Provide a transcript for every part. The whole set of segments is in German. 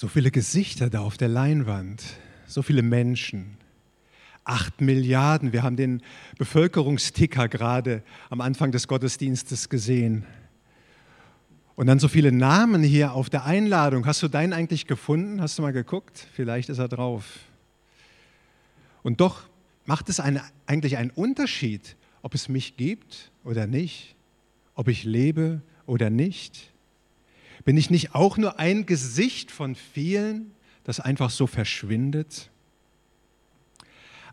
So viele Gesichter da auf der Leinwand, so viele Menschen. Acht Milliarden, wir haben den Bevölkerungsticker gerade am Anfang des Gottesdienstes gesehen. Und dann so viele Namen hier auf der Einladung. Hast du deinen eigentlich gefunden? Hast du mal geguckt? Vielleicht ist er drauf. Und doch macht es eine, eigentlich einen Unterschied, ob es mich gibt oder nicht, ob ich lebe oder nicht. Bin ich nicht auch nur ein Gesicht von vielen, das einfach so verschwindet?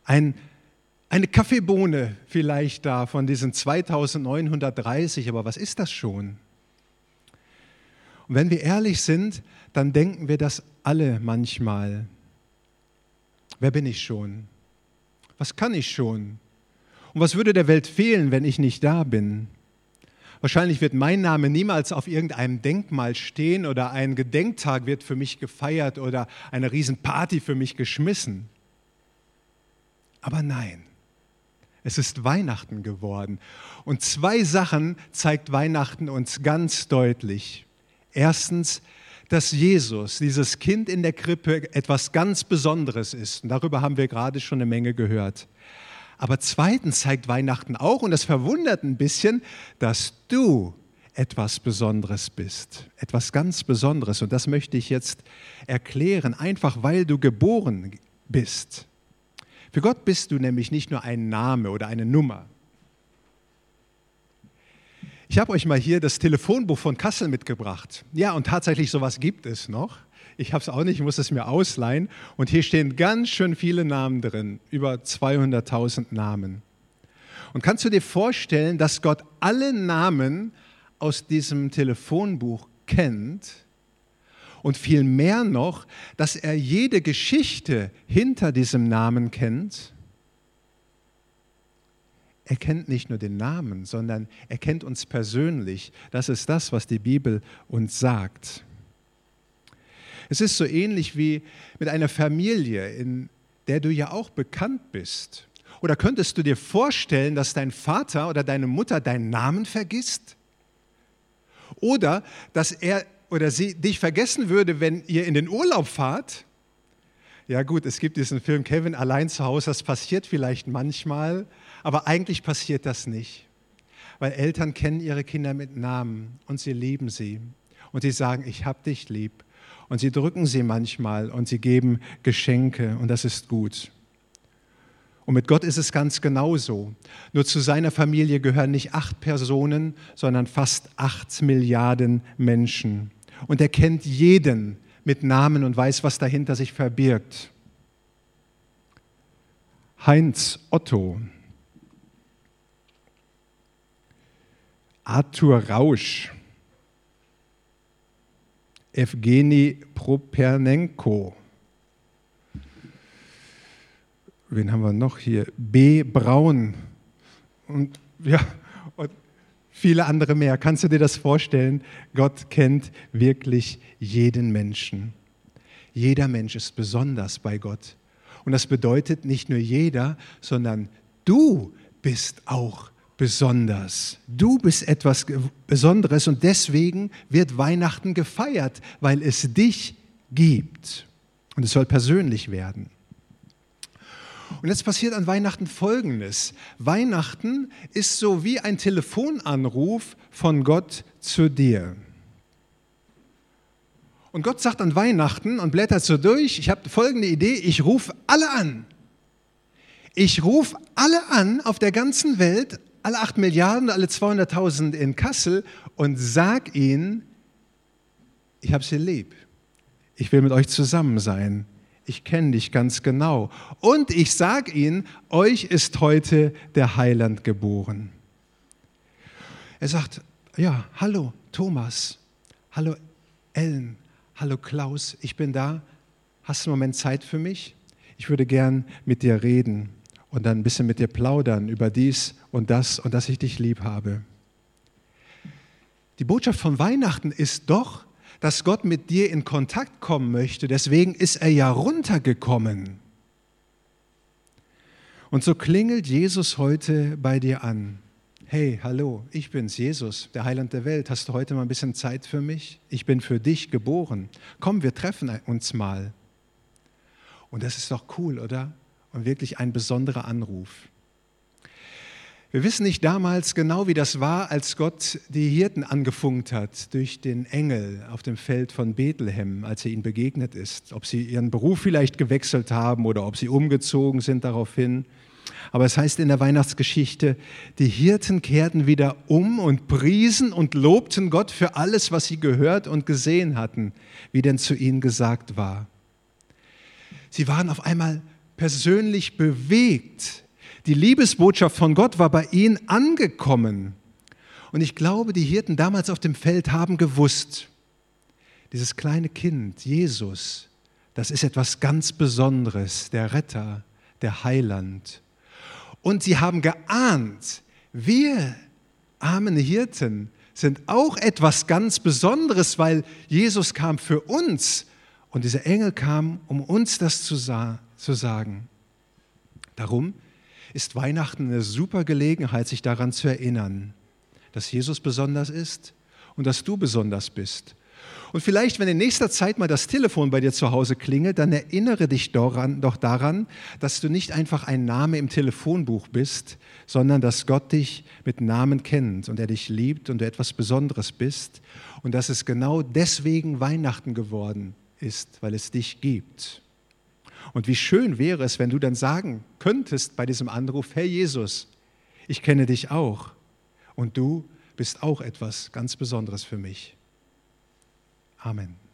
Ein, eine Kaffeebohne vielleicht da von diesen 2930, aber was ist das schon? Und wenn wir ehrlich sind, dann denken wir das alle manchmal. Wer bin ich schon? Was kann ich schon? Und was würde der Welt fehlen, wenn ich nicht da bin? Wahrscheinlich wird mein Name niemals auf irgendeinem Denkmal stehen oder ein Gedenktag wird für mich gefeiert oder eine Riesenparty für mich geschmissen. Aber nein, es ist Weihnachten geworden. Und zwei Sachen zeigt Weihnachten uns ganz deutlich. Erstens, dass Jesus, dieses Kind in der Krippe, etwas ganz Besonderes ist. Und darüber haben wir gerade schon eine Menge gehört. Aber zweitens zeigt Weihnachten auch, und das verwundert ein bisschen, dass du etwas Besonderes bist, etwas ganz Besonderes. Und das möchte ich jetzt erklären, einfach weil du geboren bist. Für Gott bist du nämlich nicht nur ein Name oder eine Nummer. Ich habe euch mal hier das Telefonbuch von Kassel mitgebracht. Ja, und tatsächlich sowas gibt es noch. Ich habe es auch nicht, ich muss es mir ausleihen. Und hier stehen ganz schön viele Namen drin, über 200.000 Namen. Und kannst du dir vorstellen, dass Gott alle Namen aus diesem Telefonbuch kennt und viel mehr noch, dass er jede Geschichte hinter diesem Namen kennt? Er kennt nicht nur den Namen, sondern er kennt uns persönlich. Das ist das, was die Bibel uns sagt. Es ist so ähnlich wie mit einer Familie, in der du ja auch bekannt bist. Oder könntest du dir vorstellen, dass dein Vater oder deine Mutter deinen Namen vergisst? Oder dass er oder sie dich vergessen würde, wenn ihr in den Urlaub fahrt? Ja gut, es gibt diesen Film Kevin allein zu Hause, das passiert vielleicht manchmal, aber eigentlich passiert das nicht. Weil Eltern kennen ihre Kinder mit Namen und sie lieben sie. Und sie sagen, ich hab dich lieb und sie drücken sie manchmal und sie geben Geschenke und das ist gut. Und mit Gott ist es ganz genauso. Nur zu seiner Familie gehören nicht acht Personen, sondern fast acht Milliarden Menschen. Und er kennt jeden mit Namen und weiß, was dahinter sich verbirgt. Heinz Otto, Arthur Rausch, Evgeny Propernenko. Wen haben wir noch hier? B. Braun. Und ja, und viele andere mehr. Kannst du dir das vorstellen? Gott kennt wirklich jeden Menschen. Jeder Mensch ist besonders bei Gott. Und das bedeutet nicht nur jeder, sondern du bist auch besonders. Du bist etwas Besonderes und deswegen wird Weihnachten gefeiert, weil es dich gibt. Und es soll persönlich werden. Und jetzt passiert an Weihnachten Folgendes. Weihnachten ist so wie ein Telefonanruf von Gott zu dir. Und Gott sagt an Weihnachten und blättert so durch, ich habe folgende Idee, ich rufe alle an. Ich rufe alle an auf der ganzen Welt, alle 8 Milliarden, alle 200.000 in Kassel und sag ihnen, ich habe sie lieb. Ich will mit euch zusammen sein. Ich kenne dich ganz genau. Und ich sage ihnen, euch ist heute der Heiland geboren. Er sagt, ja, hallo Thomas, hallo Ellen, hallo Klaus, ich bin da. Hast du einen Moment Zeit für mich? Ich würde gern mit dir reden und dann ein bisschen mit dir plaudern über dies und das und dass ich dich lieb habe. Die Botschaft von Weihnachten ist doch, dass Gott mit dir in Kontakt kommen möchte. Deswegen ist er ja runtergekommen. Und so klingelt Jesus heute bei dir an. hey, hallo, ich bin's, Jesus, der Heiland der Welt. Hast du heute mal ein bisschen Zeit für mich? Ich bin für dich geboren. Komm, wir treffen uns mal. Und das ist doch cool, oder? Und wirklich ein besonderer Anruf. Wir wissen nicht damals genau, wie das war, als Gott die Hirten angefunkt hat durch den Engel auf dem Feld von Bethlehem, als er ihnen begegnet ist. Ob sie ihren Beruf vielleicht gewechselt haben oder ob sie umgezogen sind daraufhin. Aber es heißt in der Weihnachtsgeschichte, die Hirten kehrten wieder um und priesen und lobten Gott für alles, was sie gehört und gesehen hatten, wie denn zu ihnen gesagt war. Sie waren auf einmal persönlich bewegt die Liebesbotschaft von Gott war bei ihnen angekommen. Und ich glaube, die Hirten damals auf dem Feld haben gewusst, dieses kleine Kind, Jesus, das ist etwas ganz Besonderes, der Retter, der Heiland. Und sie haben geahnt, wir armen Hirten sind auch etwas ganz Besonderes, weil Jesus kam für uns und dieser Engel kam, um uns das zu, sa zu sagen. Darum ist Weihnachten eine super Gelegenheit, sich daran zu erinnern, dass Jesus besonders ist und dass du besonders bist. Und vielleicht, wenn in nächster Zeit mal das Telefon bei dir zu Hause klingelt, dann erinnere dich daran, doch daran, dass du nicht einfach ein Name im Telefonbuch bist, sondern dass Gott dich mit Namen kennt und er dich liebt und du etwas Besonderes bist und dass es genau deswegen Weihnachten geworden ist, weil es dich gibt. Und wie schön wäre es, wenn du dann sagen könntest bei diesem Anruf, Herr Jesus, ich kenne dich auch und du bist auch etwas ganz Besonderes für mich. Amen.